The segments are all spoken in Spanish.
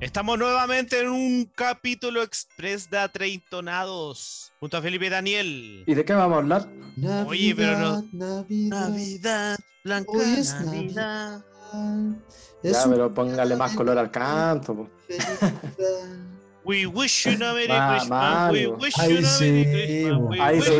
Estamos nuevamente en un capítulo express de Atreitonados. Junto a Felipe y Daniel. ¿Y de qué vamos a hablar? Oye, pero no- Navidad, Navidad, blanca Hoy es Navidad. es ya, pero póngale más color al canto. We wish you a Merry Ma- Christmas. We wish you a Merry Christmas. Ahí wish sí.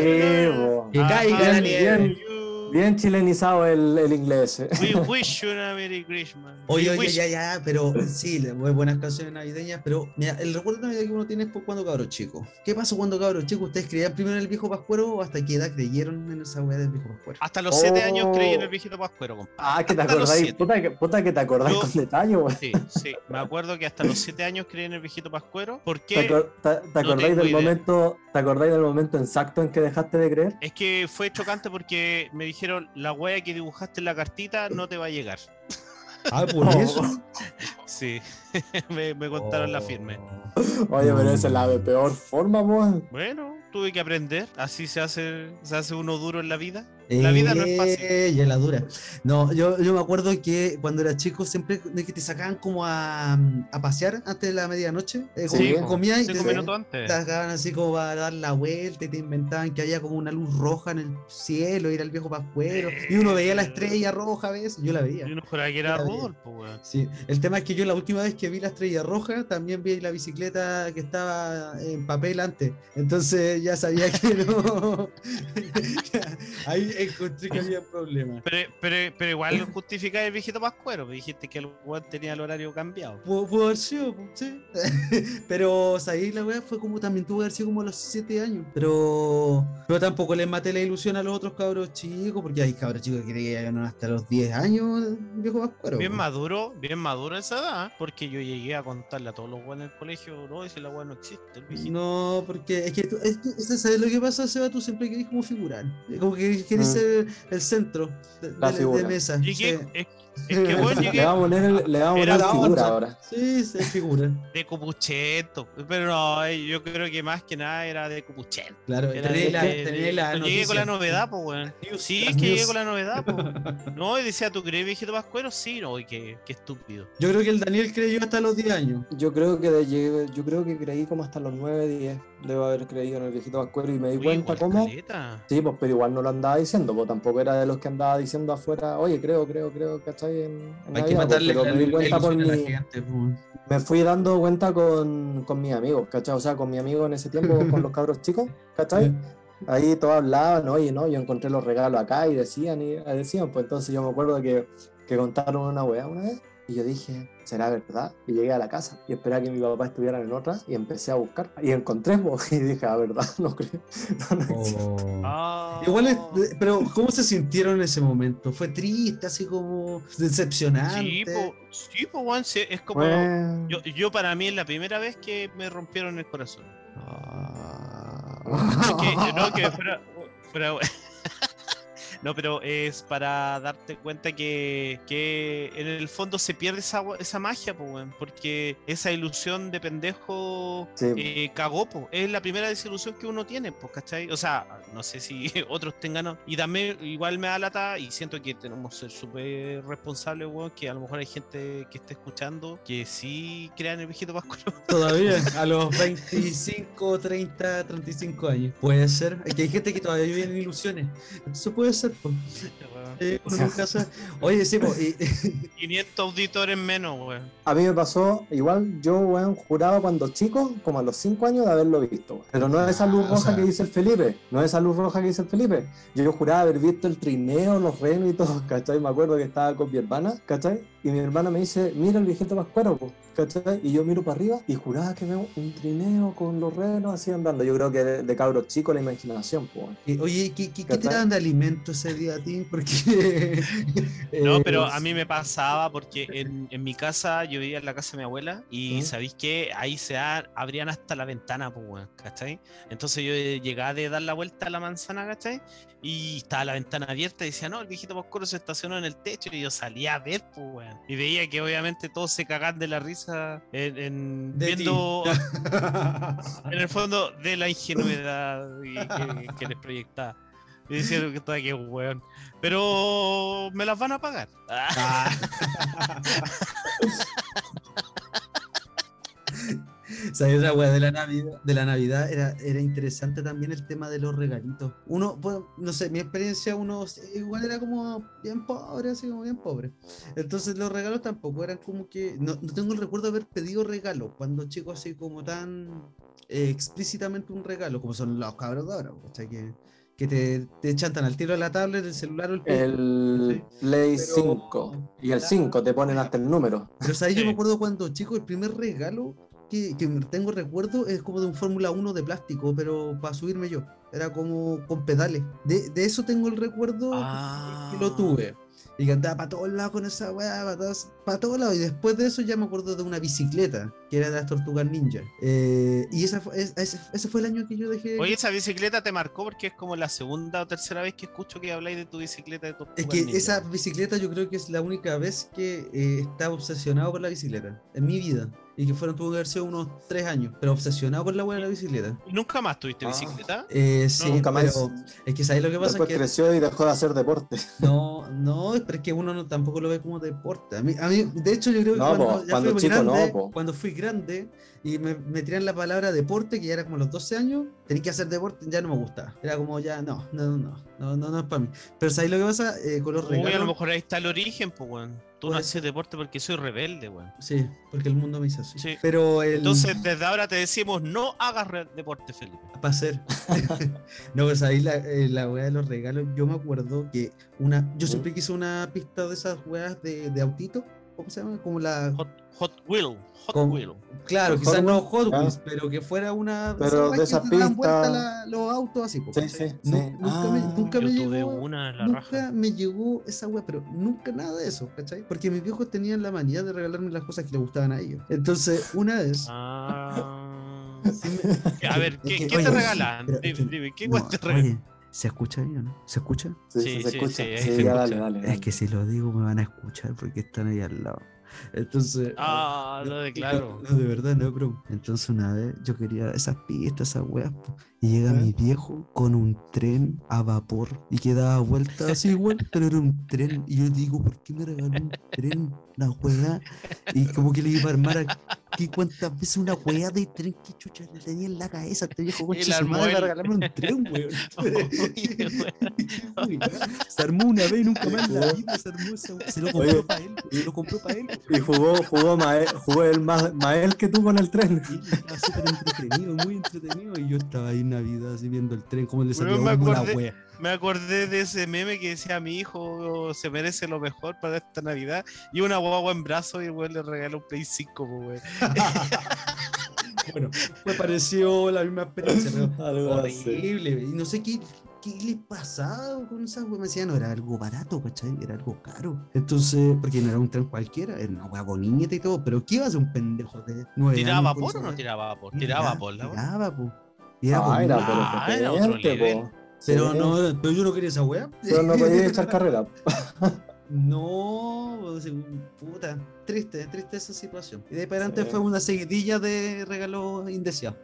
Que. Bien chilenizado el, el inglés. eh. We wish you a Merry Christmas. Oye, oye, ya, ya, pero sí, le- muy buenas canciones navideñas, pero mira, el recuerdo de Navidad que uno tiene es por cuando cabro chico. ¿Qué pasó cuando cabro chico? ¿Ustedes creían primero en el viejo pascuero o hasta qué edad creyeron en esa weá del viejo pascuero? Hasta los 7 años Oh. creí en el viejito pascuero, compadre. Ah, que te acordáis. Puta que, puta que te acordáis con detalle, güey. Sí, sí. Me acuerdo que hasta los 7 años creí en el viejito pascuero. ¿Por ¿Te, qué? acor- te- te No acordáis del idea. momento, ¿Te acordáis del momento exacto en que dejaste de creer? Es que fue chocante porque me dijeron la wea que dibujaste en la cartita no te va a llegar. Ah, por eso. Sí, me, me contaron la firme. Oye, pero esa es la de peor forma, pues. Bueno, tuve que aprender. Así se hace, se hace uno duro en la vida. La vida no es fácil. Eh, Ya la dura. No, yo, yo me acuerdo que cuando era chico siempre que te sacaban como a, a pasear antes de la medianoche. Eh, Sí, comías y te, te sacaban así como para dar la vuelta y te inventaban que había como una luz roja en el cielo, ir al viejo pascuero. Y uno veía la estrella roja a veces, yo la veía. Yo no juraba que era. Rodolfo, weón. Sí, el tema es que yo la última vez que vi la estrella roja también vi la bicicleta que estaba en papel antes. Entonces ya sabía que no. Ahí encontré que había problemas. Pero, pero, pero igual justificaba el viejito pascuero. Me dijiste que el weón tenía el horario cambiado. Pudo, pudo haber sido, po, sí. Pero o sea, ahí la weá fue como también tuvo que haber sido como a los 7 años. Pero, pero tampoco les maté la ilusión a los otros cabros chicos, porque hay cabros chicos que creían hasta los 10 años, viejo pascuero. Bien po. maduro, bien maduro esa edad, porque yo llegué a contarle a todos los weones del colegio, no, ese la weá no existe, el viejito. No, porque es que, tú, es que- es- ¿sabes lo que pasa, Seba? Tú siempre querés como figurar. Como que Mm. ser el centro de, La de- mesa. Llegué, sí. es, es que Le llegué vamos a poner, le vamos a poner la figura ahora. Sí, se figura. de copuchento, pero no, eh, yo creo que más que nada era de copuchento. Claro, Era tenés de- la, de- la no llegué con la novedad, pues, weón. Sí, es que llegué con la novedad, pues. No, y decía, ¿tú crees viejito pascuero? Sí, no, y qué, qué estúpido. Yo creo que el Daniel creyó hasta los 10 años. Yo creo que de- llegué- yo creo que creí como hasta los 9, 10. Debo haber creído en el viejito Pascuero y me di Uy, cuenta cómo. caleta. Sí, pues, pero igual no lo andaba diciendo, pues tampoco era de los que andaba diciendo afuera, oye, creo, creo, creo, ¿cachai? En, en Hay que pues, matarle me di cuenta por mi, fui dando cuenta con, con mis amigos, ¿cachai? O sea, con mi amigo en ese tiempo, con los cabros chicos, ¿cachai? Ahí todos hablaban, oye, no, yo encontré los regalos acá y decían, y y decían, pues entonces yo me acuerdo que, que contaron una weá una vez y yo dije, ¿será verdad? Y llegué a la casa y esperaba que mi papá estuviera en otra y empecé a buscar y encontré, pues, y dije, ah, verdad, no creo. No, no existe". Oh. Ah. Igual es, pero ¿cómo se sintieron en ese momento? ¿Fue triste, así como decepcionante? Sí, po, sí, po, sí, es como. Bueno. Yo, yo para mí es la primera vez que me rompieron el corazón. Ah. Es que, no, que fuera, fuera- No, pero es para darte cuenta que, que en el fondo se pierde esa, esa magia, po, porque esa ilusión de pendejo Sí. eh, cagó, po. es la primera desilusión que uno tiene, pues, ¿cachai? O sea, no sé si otros tengan, ¿no? y también igual me da lata y siento que tenemos que ser súper responsables, weón, que a lo mejor hay gente que esté escuchando que sí crean el viejito pascuero. Todavía, a los 25, 30, 35 años. Puede ser. Que hay gente que todavía vive en ilusiones. Eso puede ser. 这种事 Eh. Oye, sí, po, y- 500 auditores menos, weón. A mí me pasó, igual yo, weón, juraba cuando chico, como a los 5 años de haberlo visto. weón. Pero no es esa luz Ah, o roja sea- que dice el Felipe, no es esa luz roja que dice el Felipe. Yo, yo juraba haber visto el trineo, los renos y todo, ¿cachai? Me acuerdo que estaba con mi hermana, ¿cachai? Y mi hermana me dice, mira el viejito pascuero, po", ¿cachai? Y yo miro para arriba y juraba que veo un trineo con los renos así andando. Yo creo que de, de cabros chicos la imaginación, po, oye, ¿qué, qué, qué te daban de alimento ese día a ti? Porque. No, pero a mí me pasaba porque en, en mi casa, yo vivía en la casa de mi abuela y ¿Mm? sabéis que ahí se abrían hasta la ventana, pues, ¿cachai? Entonces yo eh, llegaba de dar la vuelta a la manzana, ¿cachai? Y estaba la ventana abierta y decía, no, el viejito Pascuero se estacionó en el techo y yo salía a ver, pues, weón. Y veía que obviamente todos se cagan de la risa en, en- viendo, en el fondo, de la ingenuidad y que, que les proyectaba. Y diciendo que estaba que weón. Pero me las van a pagar. Ah. O sea, esa weá de la Navidad, de la Navidad era, era interesante también el tema de los regalitos. Uno, pues, no sé, mi experiencia, uno igual era como bien pobre, así como bien pobre. Entonces los regalos tampoco eran como que. No, no tengo el recuerdo de haber pedido regalos cuando chico, así como tan eh, explícitamente un regalo, como son los cabros de ahora, ¿cachai? Que, que te, te chantan al tiro de la tablet, el celular o el Play. El Play Pero- 5 y el 5 te ponen hasta el número. Pero ¿sabes? yo me acuerdo cuando chico, el primer regalo que, que tengo recuerdo es como de un Fórmula 1 de plástico, pero para subirme yo. Era como con pedales. De, de eso tengo el recuerdo Ah. que lo tuve. Y que andaba para todos lados con esa weá, para todos, para todos lados. Y después de eso ya me acuerdo de una bicicleta, que era de las tortugas ninja. Eh, y esa fue, es- ese, ese fue el año que yo dejé. Oye, esa bicicleta te marcó porque es como la segunda o tercera vez que escucho que habláis de tu bicicleta de tu Es que esa bicicleta yo creo que es la única vez que eh, estaba obsesionado con la bicicleta en mi vida. Y que fueron, tuvo que haber sido unos tres años, pero obsesionado con la weá de la bicicleta. ¿Nunca más tuviste Ah. bicicleta? Eh, sí, Nunca más. pero es que ¿sabes lo que pasa? Después Es que creció y dejó de hacer deporte. no, no, pero es que uno no, tampoco lo ve como deporte. A mí, a mí, de hecho, yo creo que No, cuando, po, ya cuando fui chico grande, no, po. cuando fui grande y me, me tiran la palabra deporte, que ya era como los 12 años, tenía que hacer deporte, ya no me gustaba. Era como ya, no, no, no, no, no, no es para mí. Pero ¿sabes lo que pasa? Eh, con los Uy, a lo regalos. mejor ahí está el origen, pues, weón. Tú no Puede haces deporte porque soy rebelde, weón. Sí, porque el mundo me hizo así. Sí. Pero el, Entonces, desde ahora te decimos, no hagas deporte, Felipe. para hacer. no, pues ahí la, eh, la weá de los regalos, yo me acuerdo que una, yo siempre quise una pista de esas weas de, de autito, ¿cómo se llama? Como la Hot, hot Wheel, Hot Con- Wheel. Claro, Hot quizás no Hot. Wheels, pero que fuera una. Pero esas de esa que te dan vuelta pista- la- los autos así. Sí, sí, Nu- sí. Nunca, me, Ah, nunca Yo me tuve llegó. una, la Nunca raja. me llegó esa wea, pero nunca nada de eso, ¿cachai? Porque mis viejos tenían la manía de regalarme las cosas que les gustaban a ellos. Entonces, una vez. Ah. sí me- A ver, es ¿qué, que, qué oye, te regalan? pero- Dime, dime, ¿qué no, te regalan? ¿Se escucha ahí o no? ¿Se escucha? Sí, Sí, se sí, escucha. sí, se escucha. dale, dale. Es que si lo digo me van a escuchar porque están ahí al lado. Entonces. Ah, lo de claro. No, de verdad, no, bro. Entonces una vez yo quería esas pistas, esas weas, po, y llega mi viejo con un tren a vapor y que daba vueltas así igual, pero era un tren. Y yo digo, ¿por qué me regaló un tren? Una wea. Y como que le iba a armar aquí cuántas veces una wea de tren que chucha le tenía en la cabeza este viejo su armó madre el- regalarme un tren, weón. Se armó una vez y nunca más la vida se armó esa. Se lo compró para él, se lo compró para él. Y jugó, jugó, Mael, jugó él más, Mael que tú con el tren. Y estaba súper entretenido, muy entretenido. Y yo estaba ahí en Navidad así viendo el tren, como le salía Weón, me acordé- wea. Me acordé de ese meme que decía mi hijo se merece lo mejor para esta Navidad y una guagua en brazo y el weón le regaló un Play 5, po, weón. Bueno, me pareció la misma experiencia, pero Algo así. horrible. Y no sé qué, qué le pasaba con esa wea. Me decía, no era algo barato, ¿cachai? Era algo caro. Entonces, porque no era un tren cualquiera, era una wea con niñeta y todo. Pero ¿qué iba a hacer un pendejo de nueve ¿Tiraba vapor o no tiraba vapor? Tiraba vapor, la. Tiraba, po. Y era Ah, era. Ah, era otro nivel. po. Pero Sí. no, pero yo no quería esa wea. Pero no podía echar carrera. No, triste, triste esa situación. Y de ahí para adelante Sí. fue una seguidilla de regalos indeseados.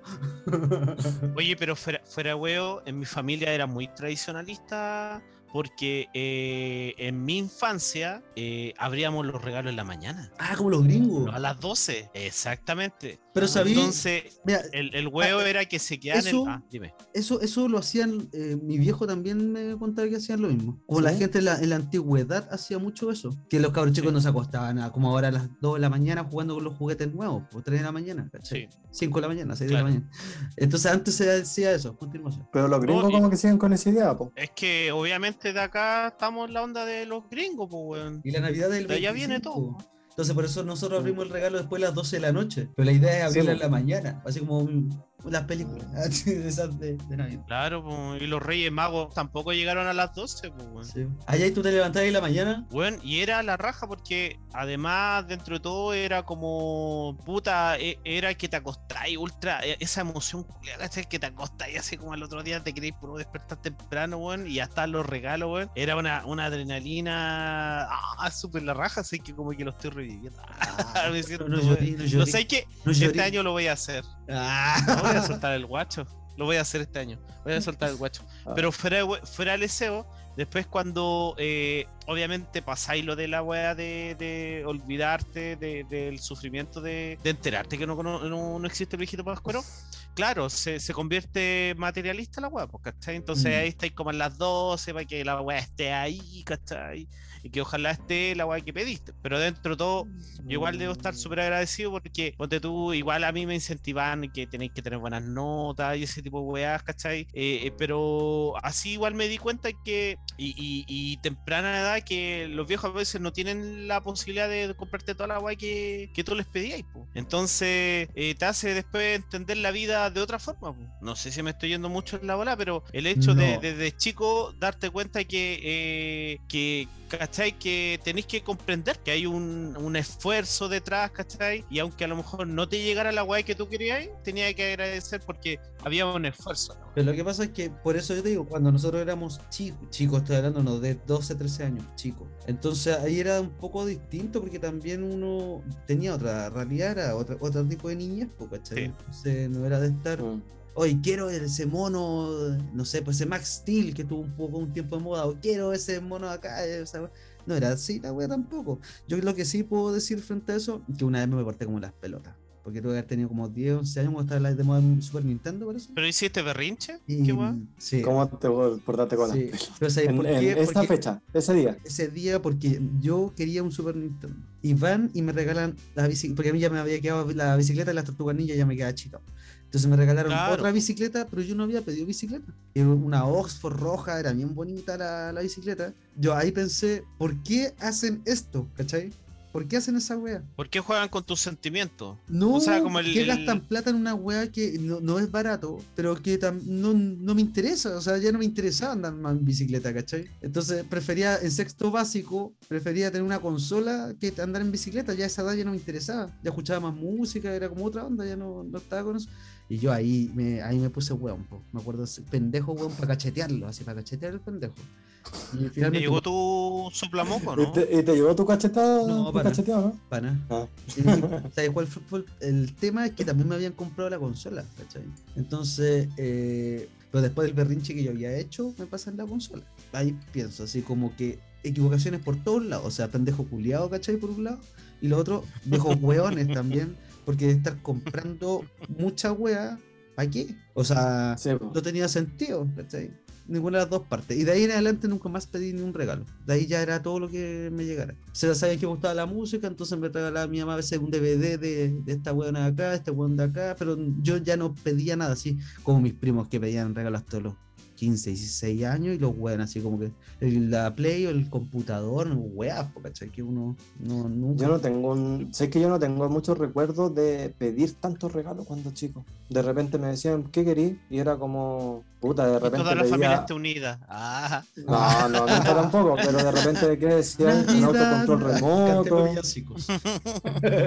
Oye, pero fuera, fuera huevo, en mi familia era muy tradicionalista porque eh, en mi infancia eh, abríamos los regalos en la mañana. ah, como los gringos. A las 12, exactamente. Pero sabí, Entonces, mira, el, el huevo Ah, era que se quedaban en eso- el... Ah, dime. eso, eso lo hacían, eh, mi viejo también me contaba que hacían lo mismo. Como la gente en la, en la antigüedad hacía mucho eso. Que los cabros chicos Sí. no se acostaban a, como ahora a las 2 de la mañana jugando con los juguetes nuevos, o 3 de la mañana, ¿cachai? Sí. 5 de la mañana, 6 Claro. de la mañana. Entonces antes se decía eso, continuación. Pero los gringos No, y- como que siguen con esa idea, po. Es que obviamente de acá estamos en la onda de los gringos, pues, weón. Y la Navidad del De allá viene 25. todo. Entonces por eso nosotros abrimos el regalo después de las 12 de la noche. Pero la idea es abrirlo Sí, en la mañana, así como un- las películas de esas de, de Navidad. Claro, pues, y los Reyes Magos tampoco llegaron a las 12, pues. Sí. Allá y tú te levantás ahí en la mañana. Bueno, y era la raja porque además dentro de todo era como puta, e- era que te acostáis ultra, e- esa emoción culiada, que te acostáis así como al otro día te queréis por despertar temprano, weón, y están los regalos, weón. Era una, una adrenalina ah, súper la raja, así que como que lo estoy reviviendo. Siento, no weón. llorí, no llorí. No sé qué, no este año lo voy a hacer. Ah. Voy a soltar el guacho. Lo voy a hacer este año. Voy a soltar el guacho. Ah. Pero fuera, de fuera del deseo, después cuando eh, obviamente pasáis lo de la weá de, de olvidarte de- del sufrimiento de, de enterarte que no, no, no existe el viejito pascuero, claro, se, se convierte materialista la weá, pues, ¿cachai? Entonces Mm. ahí estáis como en las 12 para que la weá esté ahí, ¿cachai? Y que ojalá esté la weá que pediste. Pero dentro de todo, yo igual debo estar súper agradecido porque, ponte tú, igual a mí me incentivan que tenéis que tener buenas notas y ese tipo de weas, ¿cachai? Eh, eh, pero así igual me di cuenta que, y, y- y temprana edad, que los viejos a veces no tienen la posibilidad de comprarte toda la wea que, que tú les pedías, po. Entonces, eh, te hace después entender la vida de otra forma, po. No sé si me estoy yendo mucho en la bola, pero el hecho de No. desde chico darte cuenta que, eh, que ¿cachai? Que tenéis que comprender que hay un, un esfuerzo detrás, ¿cachai? Y aunque a lo mejor no te llegara la weá que tú querías, tenía que agradecer porque había un esfuerzo. ¿no? Pero lo que pasa es que, por eso yo te digo, cuando nosotros éramos chicos, chicos, estoy hablando no, de 12, 13 años, chicos. Entonces ahí era un poco distinto porque también uno tenía otra realidad, era otra, otro tipo de niñez, ¿cachai? Sí. Entonces no era de estar, Mm. Hoy quiero ese mono, no sé, pues ese Max Steel que tuvo un poco un tiempo de moda, o quiero ese mono acá, esa wea". No era así la wea tampoco. Yo lo que sí puedo decir frente a eso, que una vez me porté como las pelotas. Porque tuve que haber tenido como 10, 11 años cuando estaba la de moda en Super Nintendo, por eso. ¿Pero hiciste berrinche? Y, ¿Qué weá? sí. ¿Cómo te portaste con Sí, las pero ¿sabes En, por en qué? esta Porque fecha, ese día. ese día, porque yo quería un Super Nintendo. Y van y me regalan la bicicleta, porque a mí ya me había quedado la bicicleta de las tortugas ninja, ya me quedaba chica. Entonces me regalaron Claro. otra bicicleta, pero yo no había pedido bicicleta. Era Una Oxford roja, era bien bonita la, la bicicleta. Yo ahí pensé, ¿por qué hacen esto? ¿Cachai? ¿Por qué hacen esa wea? ¿Por qué juegan con tus sentimientos? No, O sea, como el- que el- gastan plata en una weá que no, no es barato, pero que no, no me interesa, o sea, ya no me interesaba andar más en bicicleta, ¿cachai? Entonces prefería, en sexto básico, prefería tener una consola que andar en bicicleta, ya a esa edad ya no me interesaba, ya escuchaba más música, era como otra onda, ya no, no estaba con eso. Y yo ahí me, ahí me puse weón, po. me acuerdo, pendejo weón, para cachetearlo, así, para cachetear el pendejo. Y ¿Te finalmente, llegó tu soplamoco, ¿Y no? te, y te llegó tu cachetado? No, para. cacheteado, no? Pana. Ah. Y, ¿sabes cuál fue, el tema? Es que también me habían comprado la consola, ¿cachai? Entonces, eh, pero después del berrinche que yo había hecho, me pasan la consola. Ahí pienso, así como que equivocaciones por todos lados. O sea, pendejo culiado, ¿cachai? Por un lado. Y lo otro, viejos hueones también. Porque estar comprando mucha wea, ¿para qué? O sea, Sí, no tenía sentido, ¿cachai? Ninguna de las dos partes. Y de ahí en adelante nunca más pedí ni un regalo. De ahí ya era todo lo que me llegara. Se sabían que me gustaba la música, entonces me regalaba mi mamá a veces un DVD de, de esta buena de acá, este weón de acá, pero yo ya no pedía nada así, como mis primos que pedían regalos hasta los 15, 16 años y los weón así como que el- la Play o el computador, weas, po, ¿cachai? Que uno no, nunca... Yo no tengo un. Sé que yo no tengo muchos recuerdos de pedir tantos regalos cuando chico. De repente me decían, ¿qué querí? Y era como, puta, de Y repente. toda la pedía- familia está unida. Ah, No, no, nunca tampoco, pero de repente, ¿qué decían? Un autocontrol remoto.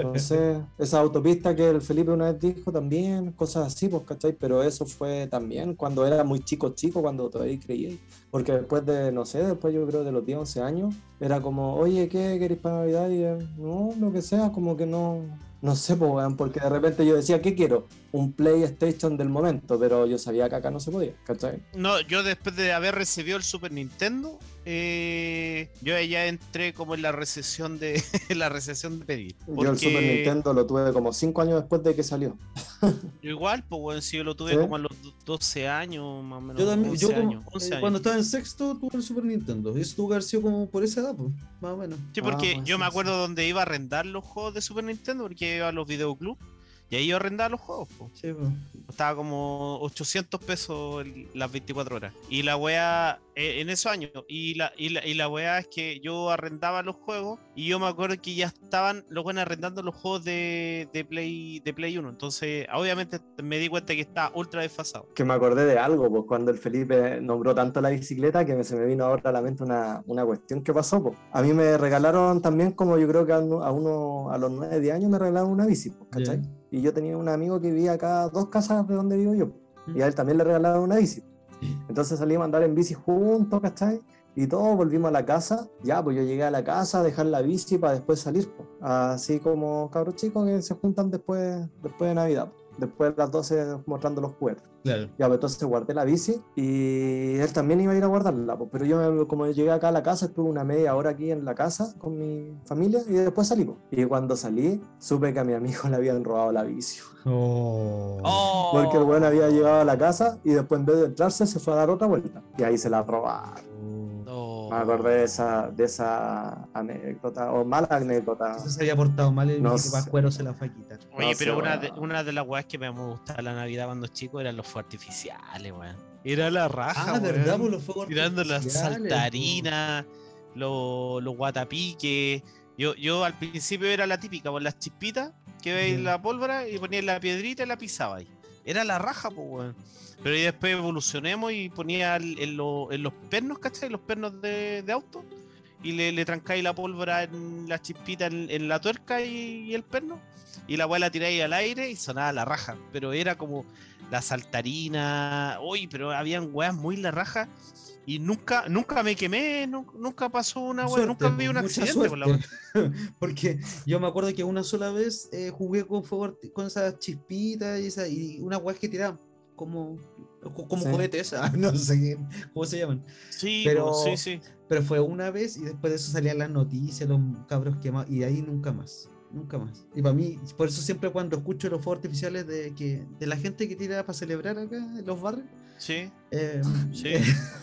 No sé, esa autopista que el Felipe una vez dijo también, cosas así, pues, ¿cachai? Pero eso fue también cuando era muy chico, chico, cuando todavía creía. Porque después de, no sé, después yo creo de los 10, 11 años, era como, oye, ¿qué queréis para Navidad? Y eh, no, lo que sea, como que no, no sé, pues, porque de repente yo decía, ¿qué quiero? Un PlayStation del momento, pero yo sabía que acá no se podía, ¿cachai? No, yo después de haber recibido el Super Nintendo, eh, yo ya entré como en la recesión de la recesión de pedir. Yo el Super Nintendo lo tuve como 5 años después de que salió. yo igual, pues bueno, si yo lo tuve ¿Sí? como a los do- 12 años, más o menos. Yo también, 11 yo como- años, 11 eh, años. cuando estaba en sexto tuve el Super Nintendo. Y eso tuvo que haber sido como por esa edad, pues, más o menos. Sí, Ah, porque pues yo sí, me sí. acuerdo donde iba a arrendar los juegos de Super Nintendo, porque iba a los videoclubs, y ahí yo arrendaba los juegos, po. Sí, pues. Costaba como 800 pesos el- las 24 horas. Y la wea, en esos años, y la, y, la, y la wea es que yo arrendaba los juegos, y yo me acuerdo que ya estaban los buenos arrendando los juegos de, de, Play, de Play 1. Entonces, obviamente me di cuenta que está ultra desfasado. que me acordé de algo, pues cuando el Felipe nombró tanto la bicicleta que me, se me vino ahora a la mente una, una cuestión que pasó. Pues. A mí me regalaron también, como yo creo que a uno, a, uno- a los 9 10 años me regalaron una bici, pues, ¿cachai? Y yo tenía un amigo que vivía acá a dos casas de donde vivo yo, Mm. y a él también le regalaron una bici. Entonces salimos a andar en bici juntos, ¿cachai? Y todos volvimos a la casa. Ya, pues yo llegué a la casa a dejar la bici para después salir. pues. Así como cabros chicos que se juntan después, después de Navidad. Después de las 12 mostrando los juguetes. Claro. Ya, pues entonces guardé la bici y él también iba a ir a guardarla, pues, pero yo como llegué acá a la casa, estuve una media hora aquí en la casa con mi familia y después salí. pues. Y cuando salí, supe que a mi amigo le habían robado la bici. Oh. Oh. Porque el weón había llegado a la casa y después en vez de entrarse se fue a dar otra vuelta. Y ahí se la robaron. Oh. Me acordé de esa, de esa anécdota, o mala anécdota. Entonces se había portado mal y No. Pascuero se la fue a quitar. Oye, No pero sé, una de, una de las weas que me gustaba la Navidad cuando chico eran los fuegos artificiales, weón. Era la raja, Ah, ¿verdad? Por los fuegos Tirando las saltarinas, los, los guatapiques. Yo, yo al principio era la típica, con las chispitas, que veis la pólvora y ponía la piedrita y la pisaba ahí. Era la raja, pues, weón. Pero ahí después evolucionemos y ponía en, lo- en los pernos, ¿cachai? Los pernos de, de auto. Y le, le trancáis la pólvora en la chispita, en, en la tuerca y, y el perno. Y la weá la tiráis al aire y sonaba la raja. Pero era como la saltarina. Uy, pero habían weas muy la raja. Y nunca, nunca me quemé, nu- nunca pasó una wea, Suerte, nunca vi un accidente con la suerte. wea. Porque yo me acuerdo que una sola vez eh, jugué con fuego con esas chispitas y, esa, y unas weas que tiraban como, co- como Sí. cohetes, no sé cómo se llaman. Sí, Pero- sí, sí. Pero fue una vez y después de eso salían las noticias, los cabros quemados, y de ahí nunca más. Nunca más. Y para mí, por eso siempre cuando escucho los fuegos artificiales de que de la gente que tira para celebrar acá en los barrios, Sí. eh, Sí.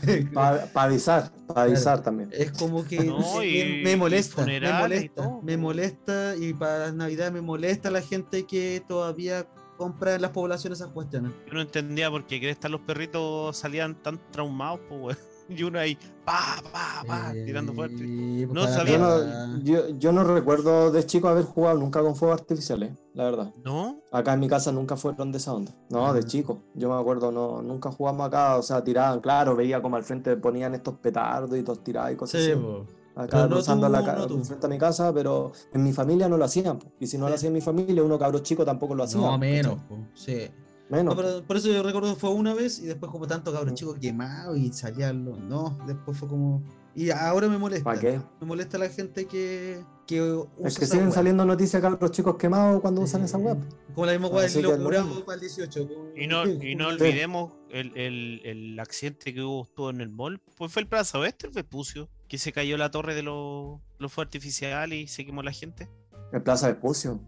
Para avisar, para avisar también. Es como que No, no sé, y- me, y molesta, me y molesta, me molesta y para Navidad me molesta la gente que todavía compra en las poblaciones esas cuestiones. Yo no entendía por qué Crestas los perritos salían tan traumados, pues, weón. Y uno ahí, pa, pa, pa, tirando fuerte. Eh, No sabía. Yo no, yo, yo no recuerdo de chico haber jugado nunca con fuegos artificiales, la verdad. ¿No? Acá en mi casa nunca fueron de esa onda. No, de Ah. chico. Yo me acuerdo, no, nunca jugamos acá. O sea, tiraban, claro, veía como al frente ponían estos petardos y todos tirados y cosas Sí, así. po. Acá no rozando tú, la ca- no frente a mi casa, pero en mi familia no lo hacían. po. Y si no lo hacía en mi familia, uno cabro chico tampoco lo hacía. No, menos, sí. Menos. No, pero por eso yo recuerdo que fue una vez y después como tanto cabros chicos quemados y salían los... No, después fue como... Y ahora me molesta. ¿Para qué? Me molesta la gente que, que usa Es que siguen saliendo noticias cabros chicos quemados cuando usan esa web. Como la misma Así del lo para el 18. Y no, y no Sí. olvidemos el, el, el accidente que hubo estuvo en el mall. Pues fue el Plaza Oeste, el Vespucio, que se cayó la torre de los, los fuegos artificiales y se quemó la gente. En Plaza Vespucio.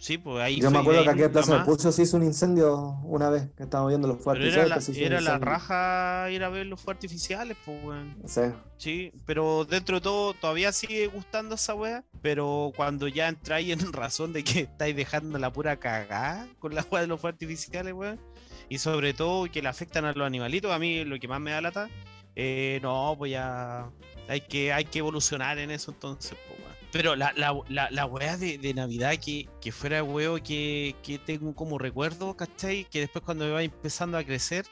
Sí, pues ahí Yo me acuerdo que aquí en Plaza más. Vespucio se hizo un incendio una vez que estábamos viendo los fuegos Pero era la, artificiales. era la raja ir a ver los fuegos artificiales, pues, weón. Sí. Sí, pero dentro de todo todavía sigue gustando esa wea. Pero cuando ya entráis en razón de que estáis dejando la pura cagada con la wea de los fuegos artificiales, weón. Y sobre todo que le afectan a los animalitos, a mí lo que más me da lata. eh, no, pues ya hay que, hay que evolucionar en eso entonces, pues, weón. Pero la, la, la, la wea de, de Navidad que, que fuera huevo que, que tengo como recuerdo, ¿cachai? Que después cuando me va empezando a crecer,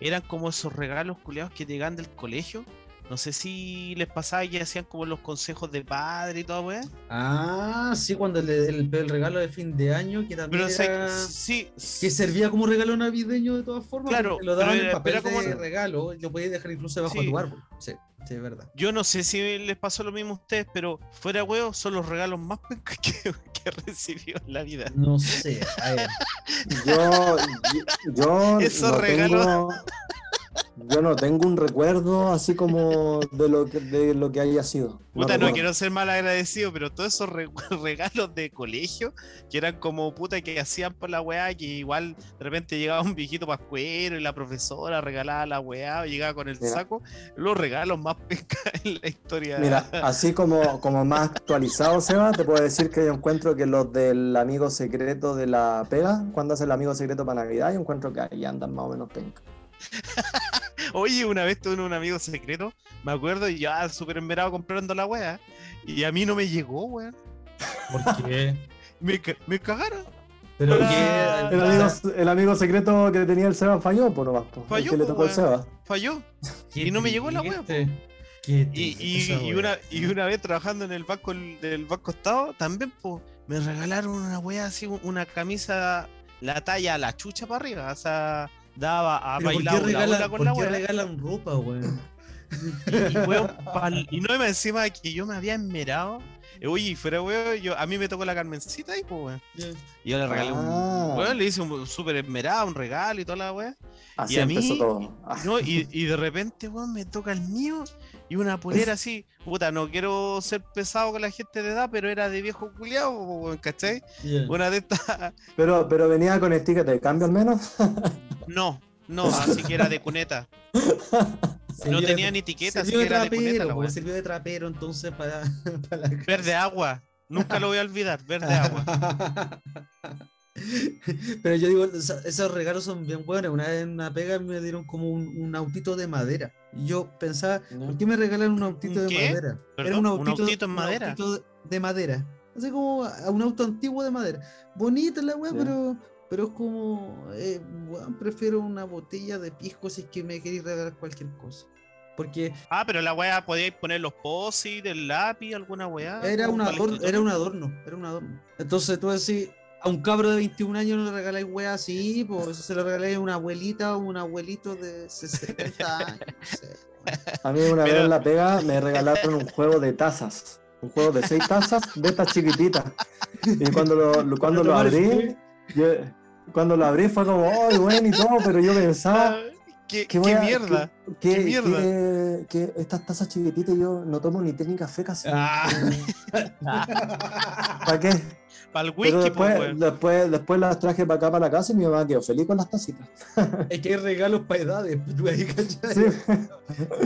eran como esos regalos culiados que te llegan del colegio. No sé si les pasaba que hacían como los consejos de padre y todo, weón. Ah, sí, cuando el, el- el regalo de fin de año, que también Pero era- sí, que servía como regalo navideño de todas formas. Claro, lo daban en papel era de como- regalo y lo podías dejar incluso debajo Sí. de tu árbol. Sí, sí, es verdad. yo no sé si les pasó lo mismo a ustedes, pero fuera huevo son los regalos más pencas que, que recibió en la vida. No sé, a ver. Yo, yo, yo Esos no regalos. tengo, yo no tengo un recuerdo así como de lo que, de lo que haya sido. Puta, no, quiero ser mal agradecido, pero todos esos re- regalos de colegio, que eran como puta que hacían por la weá, que igual de repente llegaba un viejito pascuero y la profesora regalaba la weá, llegaba con el Mira. saco, los regalos más pencas en la historia. Mira, así como, como más actualizado, Seba, te puedo decir que yo encuentro que los del amigo secreto de la pega, cuando hace el amigo secreto para Navidad, yo encuentro que ahí andan más o menos penca. Oye, una vez tuve un amigo secreto, me acuerdo, y ya súper enverado comprando la weá, y a mí no me llegó, weón. ¿Por qué? Me, me cagaron. Pero Ah, qué. El amigo, el amigo secreto que tenía el Seba falló, por nomás. po, Falló, que le po, tocó el. Seba. Falló. qué y no me llegó la wea, Y, y- y wea. una, y una vez trabajando en el banco del Banco Estado, también pues, me regalaron una wea así, una camisa, la talla, la chucha para arriba. O sea, daba a Pero ¿por qué bailar la con por la qué regalan ropa, weón? Y, y, weón, pal- y no me encima que yo me había enmerado eh, oye, fuera weón, yo, a mí me tocó la Carmencita ahí, pues weón. Y yo le regalé Ah. un. Weón, le hice un súper esmerado, un regalo y toda la weón. Así Y a empezó mí- todo. Ah, No, y, y de repente, weón, me toca el mío y una polera así. Puta, no quiero ser pesado con la gente de edad, pero era de viejo culiado, ¿cachai? Ya. Una de estas. Pero, pero venía con el ticket de cambio al menos. No, no, así que era de cuneta. No tenía ni etiqueta, así que era de cuneta trapero, la weón. sirvió de trapero entonces para, para la Verde agua. Nunca lo voy a olvidar, verde agua. Pero yo digo, esos regalos son bien buenos. Una vez en una pega me dieron como un, un autito de madera. Y yo pensaba, ¿por qué me regalaron un autito ¿Un de qué? madera? Perdón, ¿un autito en un madera? autito de madera. Así como a- un auto antiguo de madera. Bonita la weá, pero, pero es como, eh, weón, prefiero una botella de pisco si es que me queréis regalar cualquier cosa. Porque Ah, pero la weá podíais poner los posis del lápiz, alguna weá. Era un, el adorno, era un adorno, era un adorno. Entonces tú decís, a un cabro de 21 años no le regaláis weá así, pues eso se lo regaláis a una abuelita o un abuelito de 60 años. no sé. A mí una Pero- vez en la pega me regalaron un juego de tazas. Un juego de seis tazas de estas chiquititas. Y cuando lo, lo- cuando lo abrí, yo- cuando lo abrí fue como, ¡ay, bueno! y todo, pero yo pensaba, Ah, ¿Qué, ¿qué, qué voy a- mierda? que, qué mierda. que- que estas tazas chiquititas yo no tomo ni té ni café casi. Ah. ¿Para qué? Para el Pero whisky, pues, después, weón. después, después las traje para acá, para la casa, y mi mamá quedó feliz con las tacitas. Es que hay regalos para edades, pues, tú ahí, ¿cachai?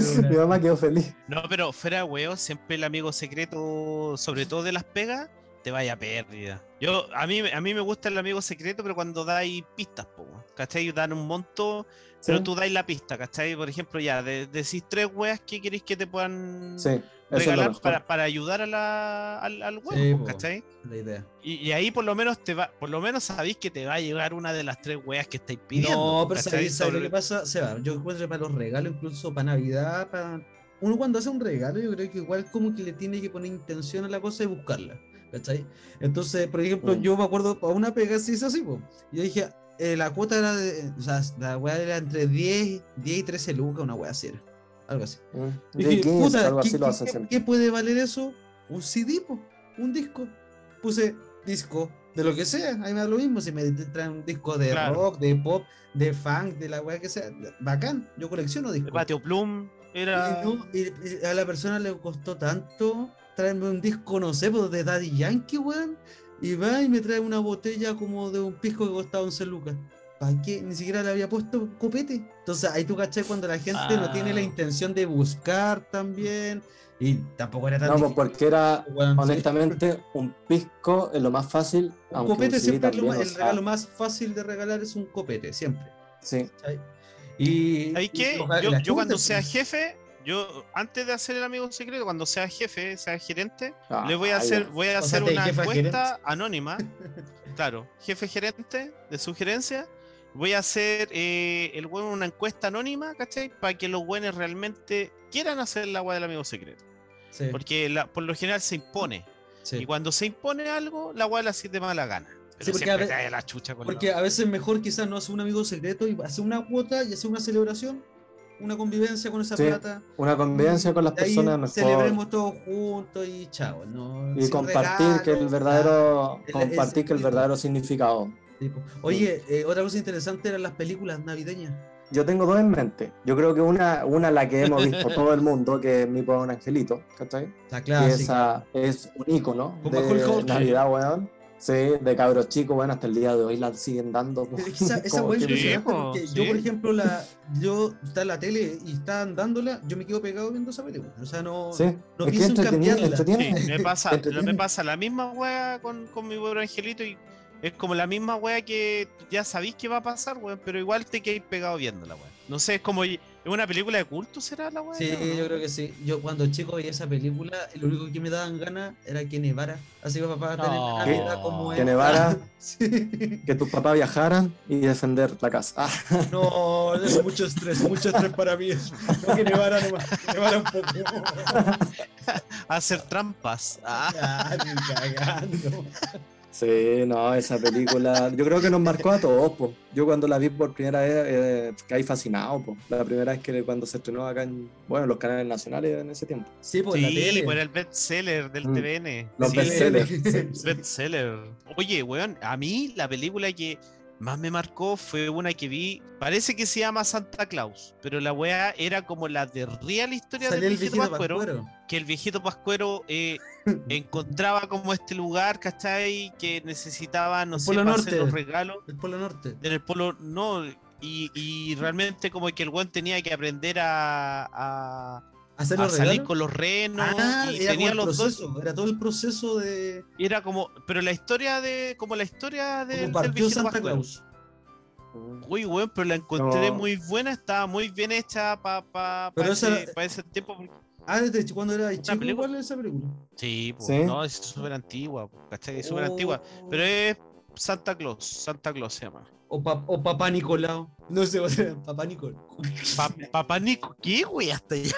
Sí. mi mamá quedó feliz. No, pero fuera weón, siempre el amigo secreto, sobre todo de las pegas, te vaya pérdida. Yo, a mí, a mí me gusta el amigo secreto, pero cuando dais pistas, po, ¿cachai? Dan un monto, pero tú dais la pista, ¿cachai? Por ejemplo, ya, de- decís tres weas que queréis que te puedan Sí, regalar para, para ayudar a la, al, al huevo, Sí, po. ¿cachai? La idea. Y, y ahí por lo menos te va, por lo menos sabéis que te va a llegar una de las tres weas que estáis pidiendo. No, pero. ¿sabes, sabes lo que pasa? Se va. Yo encuentro que para los regalos, incluso para Navidad, para. Uno cuando hace un regalo, yo creo que igual como que le tiene que poner intención a la cosa y buscarla. ¿Cachai? Entonces, por ejemplo, Mm. yo me acuerdo para una pega se hizo así, po. Yo dije, eh, la cuota era de. O sea, la weá era entre 10, 10 y 13 lucas, una weá así era. Algo así. Mm. Y De dije, 15, puta, algo ¿qué, así lo qué- hacen qué- siempre. qué puede valer eso? Un CD, po, un disco. Puse disco de lo que sea, a mí me da lo mismo si me traen un disco de Claro. rock, de pop, de funk, de la weá que sea. Bacán, yo colecciono El discos. patio Plum era. Y, no, y- y a la persona le costó tanto traerme un disco, no sé, pues, de Daddy Yankee, weón. Y va y me trae una botella como de un pisco que costaba 11 lucas. ¿Para qué? Ni siquiera le había puesto copete. Entonces ahí tú caché cuando la gente no tiene la Ah. intención de buscar también. Y tampoco era tan No, pues difícil, porque era, sí. honestamente, un pisco es lo más fácil, Un copete siempre es lo también, más- o el sea, regalo más fácil de regalar es un copete, siempre. Sí, ¿cachai? Y, ¿Sabes y qué? ojalá- Yo, yo cuando sea pues. jefe, yo antes de hacer el amigo secreto, cuando sea jefe, sea gerente, Ah, le voy a ya. hacer, voy a O hacer una encuesta anónima. Claro, jefe gerente de sugerencia. Voy a hacer eh, el bueno una encuesta anónima, ¿cachai? Para que los buenos realmente quieran hacer la agua del amigo secreto. Sí, Porque la- por lo general se impone. sí. Y cuando se impone algo, la agua la hace de mala gana. Pero porque a ve- te cae la chucha con Porque la- a veces mejor quizás no hacer un amigo secreto y hacer una cuota y hacer una celebración, una convivencia con esa Sí, plata. una convivencia con las personas mejor. Celebremos todos juntos y chao. ¿no? Y Sin compartir que el verdadero, el- compartir que el verdadero significado. Tipo, Oye, eh, otra cosa interesante eran las películas navideñas. Yo tengo dos en mente. Yo creo que una, una la que hemos visto todo el mundo, que es Mi Pobre Angelito, ¿cachai? La Que clásica. esa es un ícono Con de. Navidad, weón. Sí, de cabros chicos, bueno, hasta el día de hoy la siguen dando. Pero es que Esa, esa Como es Sí, porque sí. yo, por ejemplo, la, yo está en la tele y están dándola, yo me quedo pegado viendo esa película. O sea, no, Sí, no es pienso en cambiarla. me pasa, me pasa la misma wea con, con mi pobre angelito y es como la misma wea que ya sabéis que va a pasar, weón, pero igual te quedáis pegado viendo la wea. No sé, es como ¿es una película de culto será la wea? Sí, ¿no? yo creo que sí. Yo cuando chico veía esa película, lo único que me daban ganas era que nevara. Así que papá tener No. la Navidad como Que nevara. Sí. Que tus papás viajaran y defender la casa. Ah, No, es mucho estrés, mucho estrés para mí. No que nevara nomás, que nevara un poco. Hacer trampas. Ah, Ya, ni cagando. Sí, no, esa película, yo creo que nos marcó a todos, po. Yo cuando la vi por primera vez, eh, caí fascinado, po. La primera vez que cuando se estrenó acá en, bueno, en los canales nacionales en ese tiempo. Sí, por la Sí, tele. por el bestseller del Mm. TVN. Los Sí, bestsellers. bestseller. Oye, weón, a mí la película que más me marcó fue una que vi, parece que se llama Santa Claus, pero la weá era como la de real historia Salió del el viejito, viejito Pascuero, Pascuero. Que el viejito Pascuero eh, encontraba como este lugar, ¿cachai? Que necesitaba, no El sé, Norte. los regalos El Polo Norte. en el polo, no, y, y realmente como que el weón tenía que aprender a, a, ¿Hacer a los salir con los renos Ah, y era tenía los dos proceso, era todo el proceso de y era como pero la historia de como la historia de, cómo del partió viejito Santa Pascuero. Claus. Uy, weón, pero la encontré No. muy buena, estaba muy bien hecha para pa, pa ese, pa ese tiempo. Ah, desde cuando era chico, película. ¿cuál es esa película? Sí, ¿Sí? no, es súper antigua, ¿cachai? Es súper Oh. antigua. Pero es Santa Claus, Santa Claus se llama. O, pa- o Papá Nicolau. No sé, o sea, Papá Nicolau. Pa- Papá Nico, ¿qué, güey? Hasta allá.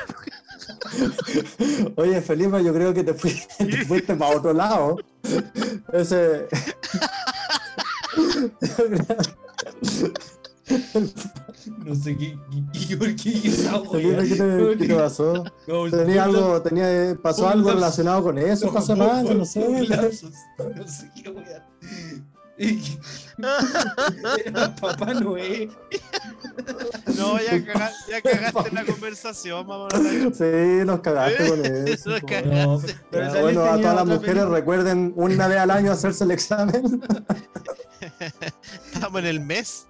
Oye, Felipe, yo creo que te fuiste, te fuiste para otro lado. Ese. No sé qué, qué, qué, por qué. ¿qué te, pasó? No, ¿Tenía algo, tenía, pasó un algo lapsus. relacionado con eso esta semana? No sé. No sé qué wea. Era Papá Noé. No, ya, caga- ya cagaste la conversación, mamá. Sí, nos cagaste con eso. Nos cagaste. No, pero Ya, también bueno, a todas las mujeres película. recuerden una vez al año hacerse el examen. Estamos en el mes.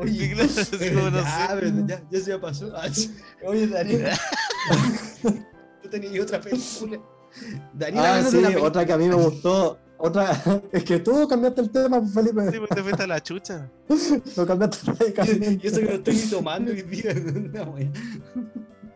Oye, Sí, claro, así como no ya, sé. pero ya, ya se me pasó. Ah, sí. Oye, Daniel. Tú tenías otra película. Daniel, Ah, sí, otra que a mí me gustó. Otra, es que tú cambiaste el tema, Sí, Felipe. pues te fuiste a la chucha. Lo cambiaste Y radicalmente. eso que no estoy ni tomando hoy día. Una wea.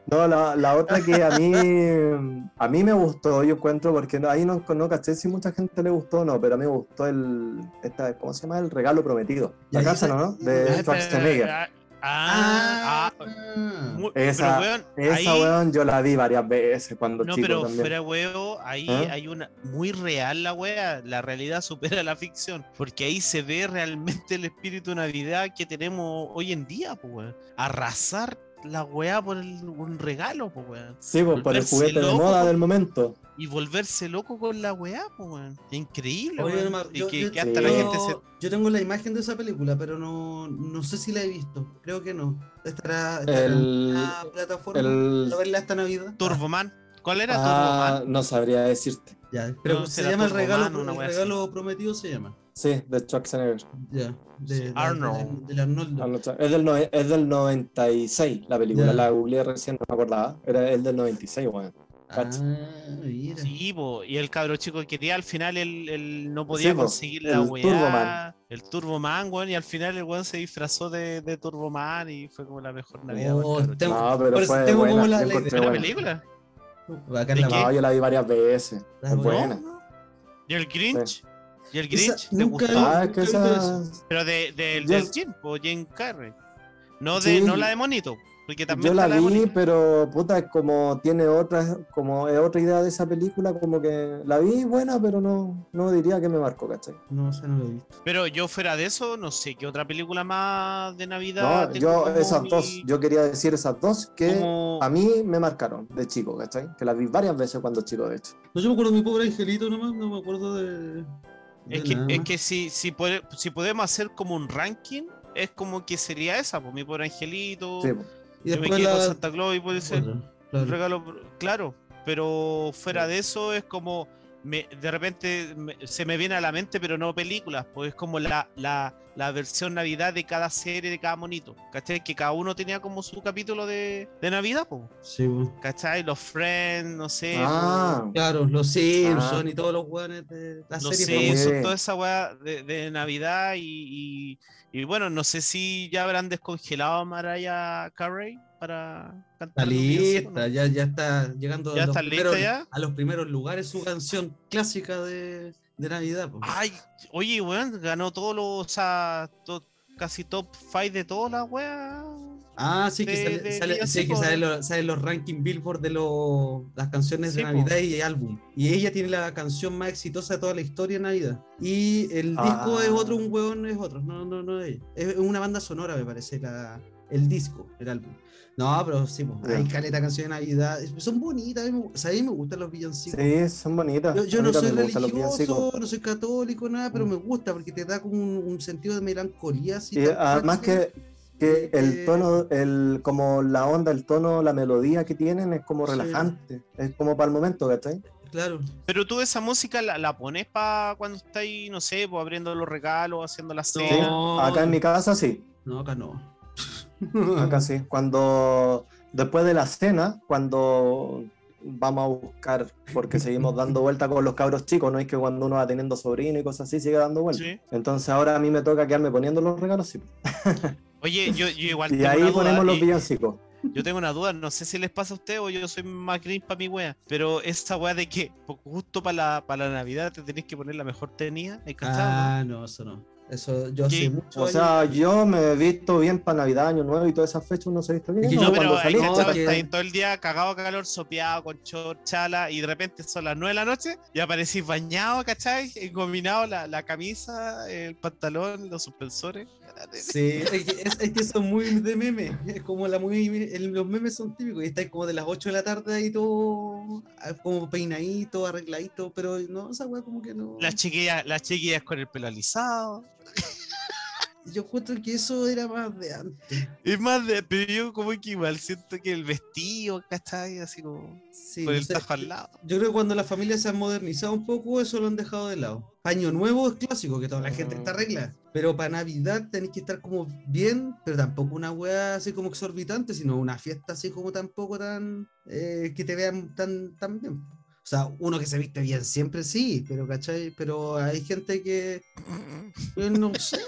No, la, la otra que a mí, a mí me gustó, yo encuentro, porque no- ahí no, no caché si mucha gente le gustó o no, pero a mí me gustó el, esta, ¿cómo se llama? El regalo prometido. La casa, ¿no? De Schwarzenegger. Ah, ah, ah, Esa- pero, weón, Esa, ahí, weón, yo la vi varias veces cuando no, chico pero también. fuera huevo, ahí ¿Ah? hay una muy real la wea, la realidad supera la ficción, porque ahí se ve realmente el espíritu de Navidad que tenemos hoy en día, pues weón. Arrasar la wea por el- un regalo, pues weón. Sí, pues por el juguete de loco moda con- del momento. Y volverse loco con la weá, pues weón. Increíble, Oye, weón. Yo- que, yo- que hasta Sí. la gente se. Yo tengo la imagen de esa película, pero no, no sé si la he visto. Creo que no. Estará, estará El- en la plataforma el- para verla esta Navidad. Turboman. ¿Cuál era Ah, Turboman? no sabría decirte. Ya, pero No, se llama el regalo, una el regalo prometido se llama. Sí, de Schwarzenegger. Ya. De, de- Arnold. de- del Arnoldo. Arnold Es del, noe- es del 96 la película, Ya. la googleé recién, no me acordaba. Era el del 96, weón. Ah, cacha. mira. Sí, po, y el cabro chico quería, al final él, él no podía Sí, conseguir la el weá. Turboman. El Turboman, weón, y al final el weón se disfrazó de, de Turboman y fue como la mejor Navidad. para el Oh, tengo-. No, pero por eso fue tengo como buena. la- yo la. ¿Buena buena. película? Bacán ¿De la qué? No, yo la vi varias veces. Ah, Es bueno. buena. ¿Y el Grinch? ¿Y el Grinch? ¿Te gustó? Ah, que esa. Pero de, del Yo- del Jim, o Jim Carrey. No, de, Sí. no la de Monito. Porque también Yo la de vi, pero puta, es como tiene otra, como es otra idea de esa película, como que la vi buena, pero no, no diría que me marcó, ¿cachai? No, esa no la he visto. Pero yo fuera de eso, no sé qué otra película más de Navidad. No, yo esas mi- dos, yo quería decir esas dos que como- a mí me marcaron de chico, ¿cachai? Que las vi varias veces cuando chico, de hecho. No, yo me acuerdo de mi pobre angelito nomás, no me acuerdo de. Es que, es que si, si, pode- si podemos hacer como un ranking, es como que sería esa, pues mi pobre angelito. Sí, po. Y yo me con la. Santa Claus y puede ser un regalo, claro. Pero fuera de eso es como me, de repente me- se me viene a la mente, pero no películas, pues es como la, la, la versión Navidad de cada serie, de cada monito. ¿Cachai? Que cada uno tenía como su capítulo de, de Navidad, pues. Sí, pues. ¿Cachai? Los Friends, no sé. Ah, Claro, los Simpsons Ah. y todos los weones de la los serie. sí. Simpsons, toda esa weá de, de Navidad y, y, y bueno, no sé si ya habrán descongelado a Mariah Carey para Está cantar. villancicos, lista, ¿no? ya, ya está llegando ¿Ya a, los está lista primeros, ya? a los primeros lugares su canción clásica de, de Navidad. pues. Ay, oye, weón, ganó todos los, o sea, to- casi top 5 de todas las weas. Ah, sí, que sale, de sale- sí, que salen los, salen los ranking Billboard de los, las canciones de Sí, po. Navidad y álbum. Y ella tiene la canción más exitosa de toda la historia de Navidad. Y el disco Ah. es otro, un huevón es otro. No, no, no es ella. Es una banda sonora, me parece, la, el disco, el álbum. No, pero sí, Ya. hay caleta canciones de Navidad. Son bonitas, a mí me, o sea, a mí me gustan los villancicos. Sí, son bonitas. Yo, no soy religioso, no soy católico, nada, pero Mm. me gusta porque te da como un, un sentido de melancolía. así Y tan además que, que el tono, el, como la onda, el tono, la melodía que tienen es como Sí. relajante. Es como para el momento, ¿cachai? Claro. Pero tú esa música la, la pones para cuando estás ahí, no sé, pues abriendo los regalos, haciendo la Sí. cena. No. Acá en mi casa sí. No, acá no. Acá sí. Cuando, después de la cena, cuando vamos a buscar, porque seguimos dando vuelta con los cabros chicos, no es que cuando uno va teniendo sobrino y cosas así, sigue dando vuelta. Sí. Entonces ahora a mí me toca quedarme poniendo los regalos, sí. Oye, yo, yo igual Y tengo ahí una duda, ponemos los y- villancicos. Yo tengo una duda, no sé si les pasa a ustedes o yo soy más green para mi wea, pero esa wea de que justo para la, para la Navidad te tenés que poner la mejor tenida, ¿hay cachado? Ah, no, eso no. Eso yo sé mucho. O sea, yo me he visto bien para Navidad, Año Nuevo y todas esas fechas, uno se ha visto bien. ¿no? yo- No, pero salí, no, cachado, que- está ahí todo el día cagado calor, sopeado, con short, chala, y de repente son las 9 de la noche y aparecís bañado, ¿cachai? Engominado la, la camisa, el pantalón, los suspensores. Sí, es que, es, es que son muy de meme. Es como la muy. el- los memes son típicos. Y estáis como de las 8 de la tarde ahí todo. ah, Como peinadito, arregladito. Pero no, esa weá como que no. Las chiquillas, las chiquillas con el pelo alisado. Yo encuentro que eso era más de antes. Es más de, pero yo como que igual siento que el vestido, ¿cachai? Así como Sí, con el tajo al lado. Yo creo que cuando las familias se han modernizado un poco, eso lo han dejado de lado. Paño nuevo es clásico, que toda la gente está regla. Pero para Navidad tenéis que estar como bien, pero tampoco una wea así como exorbitante, sino una fiesta así como tampoco tan. eh, que te vean tan, tan bien. O sea, uno que se viste bien siempre sí, pero ¿cachai? Pero hay gente que. eh, no sé,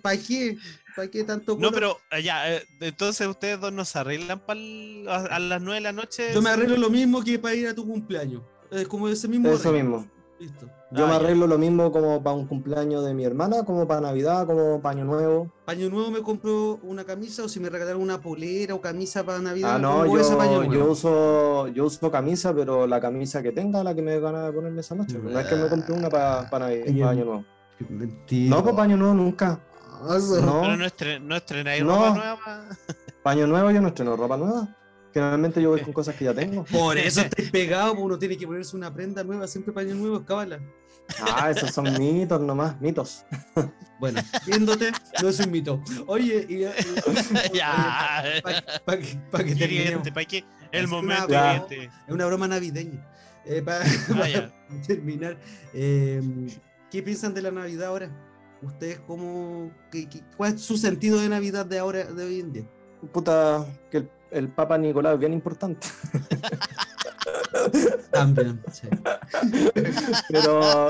¿para qué? ¿Para qué tanto No, pero eh, ya, eh, entonces ustedes dos no se arreglan pa'l- a, a las 9 de la noche. Yo me arreglo lo mismo que para ir a tu cumpleaños. Es como ese mismo. Eso arreglo. mismo. Listo. Yo Ah, me ya. arreglo lo mismo como para un cumpleaños de mi hermana, como para Navidad, como para Año Nuevo. Paño nuevo me compro una camisa o si me regalaron una polera o camisa para Navidad. Ah, no, pongo esa paño yo, nuevo. yo uso yo uso camisa, pero la camisa que tenga, la que me ganas de ponerme esa noche. No es que me compre una para Oye, Año Nuevo. Mentira. No, para Año Nuevo nunca. No. Pero no, estre- no estrenáis No. ropa nueva. pa- Para Año Nuevo yo no estreno ropa nueva. Generalmente yo voy con cosas que ya tengo. Por eso estoy pegado, porque uno tiene que ponerse una prenda nueva, siempre paño nuevo, cábala. Ah, esos son mitos nomás, mitos. Bueno, viéndote, no es un mito. Oye, y, ya. para que, pa que. Hiriente, ¿para qué? El Es una momento broma. hiriente. Es una broma navideña. para Ah, ya. terminar, eh, ¿qué piensan de la Navidad ahora? ¿Ustedes cómo, qué- qué- cuál es su sentido de Navidad de ahora, de hoy en día? Puta, que el, el Papa Nicolás es bien importante. También, sí. Pero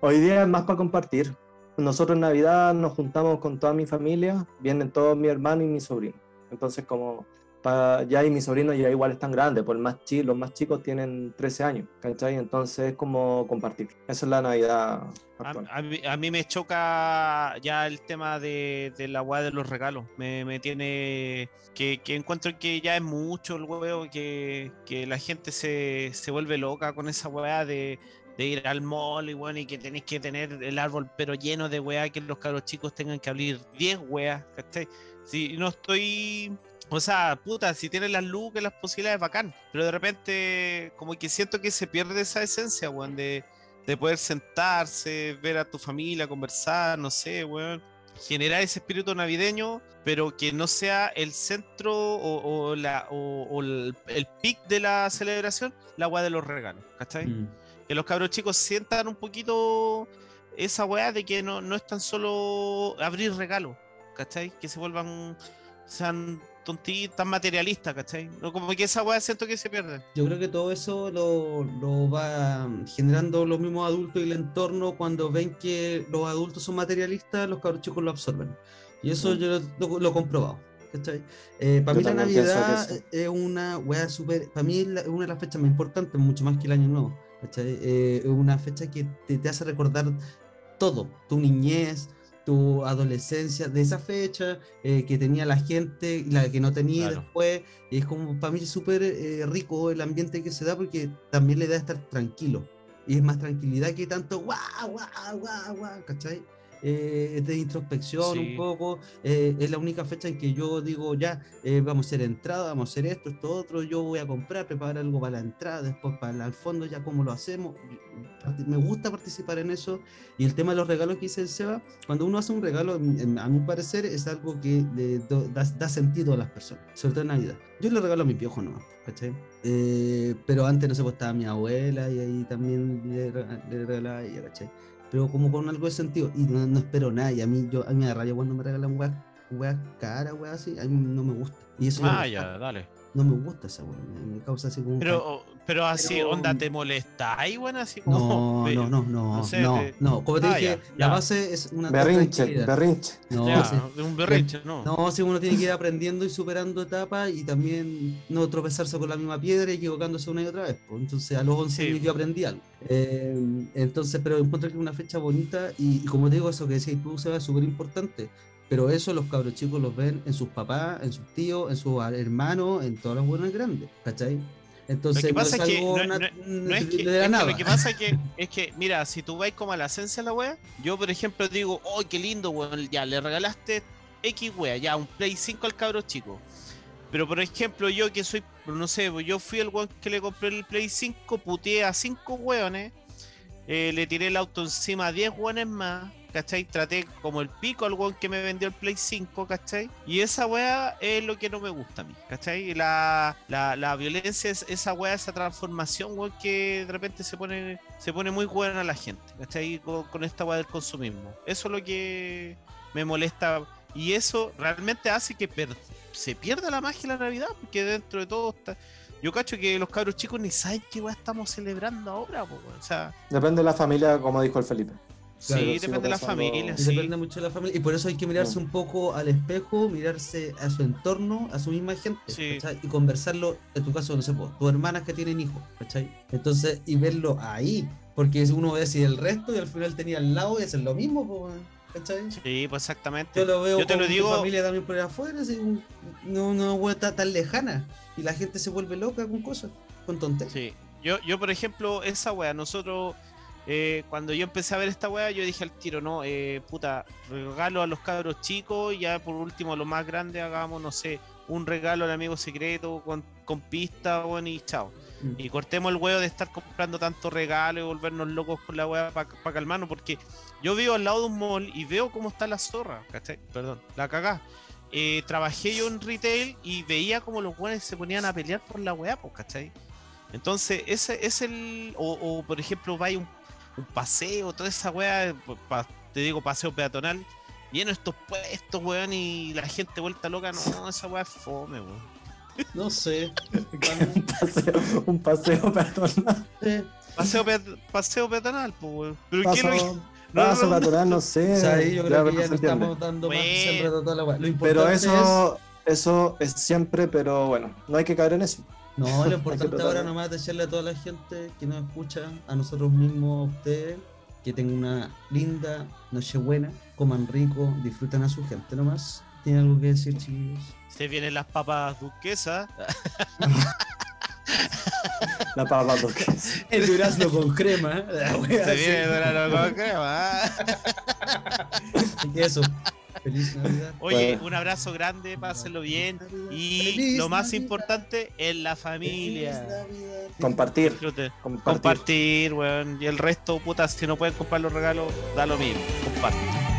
hoy día es más para compartir. Nosotros en Navidad nos juntamos con toda mi familia, vienen todos mis hermanos y mis sobrinos. Entonces, como pa- ya y mis sobrinos ya igual están grandes, el más chi- los más chicos tienen 13 años, ¿cachai? Entonces es como compartir. Esa es la Navidad A, actual. a mí, a mí me choca ya el tema de, de la weá de los regalos. Me, me tiene. Que, que encuentro que ya es mucho el huevo, que, que la gente se, se vuelve loca con esa weá de, de ir al mall y bueno, y que tenéis que tener el árbol pero lleno de weá, que los cabros chicos tengan que abrir 10 weas, ¿cachai? Si no estoy. O sea, puta, si tienes las lucas, las posibilidades, bacán. Pero de repente, como que siento que se pierde esa esencia, weón, de, de poder sentarse, ver a tu familia, conversar, no sé, weón. Generar ese espíritu navideño, pero que no sea el centro o, o la, o, o el, el pic de la celebración, la weá de los regalos, ¿cachai? Mm. que los cabros chicos sientan un poquito esa weá de que no, no es tan solo abrir regalos, ¿cachai? Que se vuelvan, sean tontitas, tan materialistas, ¿cachai? No, como que esa weá siento que se pierde. Yo creo que todo eso lo, lo va generando los mismos adultos y el entorno cuando ven que los adultos son materialistas, los cabros chicos lo absorben. Y eso Mm. yo lo, lo- lo he comprobado. ¿cachai? Eh, para Yo mí la Navidad es una weá súper, para mí es una de las fechas más importantes, mucho más que el Año Nuevo. ¿cachai? Eh, es una fecha que te, te hace recordar todo, tu niñez, tu adolescencia de esa fecha eh, que tenía la gente y la que no tenía Claro. después. Y es como para mí súper eh, rico el ambiente que se da porque también le da estar tranquilo. Y es más tranquilidad que tanto guau, guau, guau, guau, ¿cachai? Eh, de introspección Sí. un poco. eh, es la única fecha en que yo digo, ya, eh, vamos a hacer entrada, vamos a hacer esto, esto, otro. Yo voy a comprar, preparar algo para la entrada, después para el al fondo, ya cómo lo hacemos. Me gusta participar en eso. Y el tema de los regalos que dice el Seba, cuando uno hace un regalo, a mi parecer, es algo que do- da, da sentido a las personas, sobre todo en Navidad. Yo le regalo a mi piojo nomás, ¿cachai? Eh, pero antes, no sé, pues estaba mi abuela y ahí también le, le regalaba a ella, ¿cachai? Pero como con algo de sentido, y no, no espero nada, y a mí, yo, a mí me da rabia cuando me regalan weas, weas caras, weas así, a mí no me gusta. Y eso Ah, ya, gusta, dale. no me gusta esa wea, me, causa así como... Pero, pero así, Pero- onda, ¿te molesta? Ahí, bueno, así como. no, ve- no, no, no, no sé, no, te- no, como te Ah, dije, ya, la ya. base es una Berrinche, berrinche. No, ya, sí. un berrinche, ¿no? No, si uno tiene que ir aprendiendo y superando etapas y también no tropezarse con la misma piedra y equivocándose una y otra vez. pues. Entonces a los 11 Sí. años yo aprendí algo. Eh, entonces, pero encuentro que es una fecha bonita y, y como te digo, eso que decías tú, se es súper importante. Pero eso los cabros chicos los ven en sus papás, en sus tíos, en sus hermanos, en todos los buenos grandes, ¿cachai? Entonces, Lo que no pasa es es que no- nat- No es que, de la es que nada. lo que pasa es que, es que, mira, si tú vas como a la esencia de la wea, yo por ejemplo digo, ¡oh, qué lindo, weón! Ya, le regalaste X wea, ya, un Play 5 al cabro chico. Pero por ejemplo, yo que soy, no sé, pues, yo fui el weón que le compré el Play 5, puteé a 5 weones, eh, le tiré el auto encima a 10 weones más, ¿cachai? Traté como el pico al weón que me vendió el Play 5, ¿cachai? Y esa wea es lo que no me gusta a mí, ¿cachai? La, la, la violencia es esa wea, esa transformación, weón, que de repente se pone, se pone muy buena a la gente, ¿cachai? Con, con esta wea del consumismo. Eso es lo que me molesta. Y eso realmente hace que per- se pierda la magia de la Navidad, porque dentro de todo está. Yo cacho que los cabros chicos ni saben qué weá estamos celebrando ahora, po. O sea, Depende de la familia, como dijo el Felipe. Claro, sí, depende de la familia, sí. Depende mucho de la familia. Y por eso hay que mirarse Mm. un poco al espejo, mirarse a su entorno, a su misma gente. Sí. Y conversarlo, en tu caso, no sé, pues, tus hermanas que tienen hijos, ¿cachai? Entonces, y verlo ahí. Porque uno ve si el resto y al final tenía al lado y hacen lo mismo, pues, ¿cachai? Sí, pues exactamente. Yo lo veo Yo te con lo digo- familia también por ahí afuera, así, un- no, no no está tan lejana. Y la gente se vuelve loca con cosas, con tonterías. Sí. Yo, yo, por ejemplo, esa wea, nosotros, eh, cuando yo empecé a ver esta wea, yo dije al tiro, no, eh, puta, regalo a los cabros chicos, y ya por último a los más grandes hagamos, no sé, un regalo al amigo secreto con, con pista, bueno, y chao. Mm. Y cortemos el huevo de estar comprando tantos regalos y volvernos locos con la weá para calmarnos, porque yo vivo al lado de un mall y veo cómo está la zorra, ¿cachai? Perdón, la cagá. Eh, trabajé yo en retail y veía como los weones se ponían a pelear por la weá, ¿cachai? Entonces, ese es el. O, o, por ejemplo, vaya un, un paseo, toda esa weá, pa- te digo, paseo peatonal, lleno estos puestos, weón, y la gente vuelta loca, no, esa weá es fome, weón. No sé. un paseo, un paseo peatonal. Paseo, peat- paseo peatonal, pues, weón. Pero ¿qué es lo Paso, no, paso no, no. peatonal, no sé. o sea, ahí yo creo que ya no estamos dando más Bueno. siempre toda la. Lo importante Pero es- eso, eso es siempre, pero bueno, no hay que caer en eso. No, lo importante ahora nomás es desearle a toda la gente que nos escucha, a nosotros mismos, a ustedes, que tengan una linda Nochebuena, coman rico, disfruten a su gente nomás. ¿Tienen algo que decir, chiquillos? Se vienen las papas duquesas. La papa duquesa. El durazno con crema. Se viene Dorado con crema. Así que eso. Feliz Navidad. Oye, Bueno. un abrazo grande, pásenlo bien. Y Feliz lo más Navidad. importante es la familia. Feliz Navidad. Compartir, compartir. Compartir, weón. Y el resto, puta, si no pueden comprar los regalos, da lo mismo. Compartir.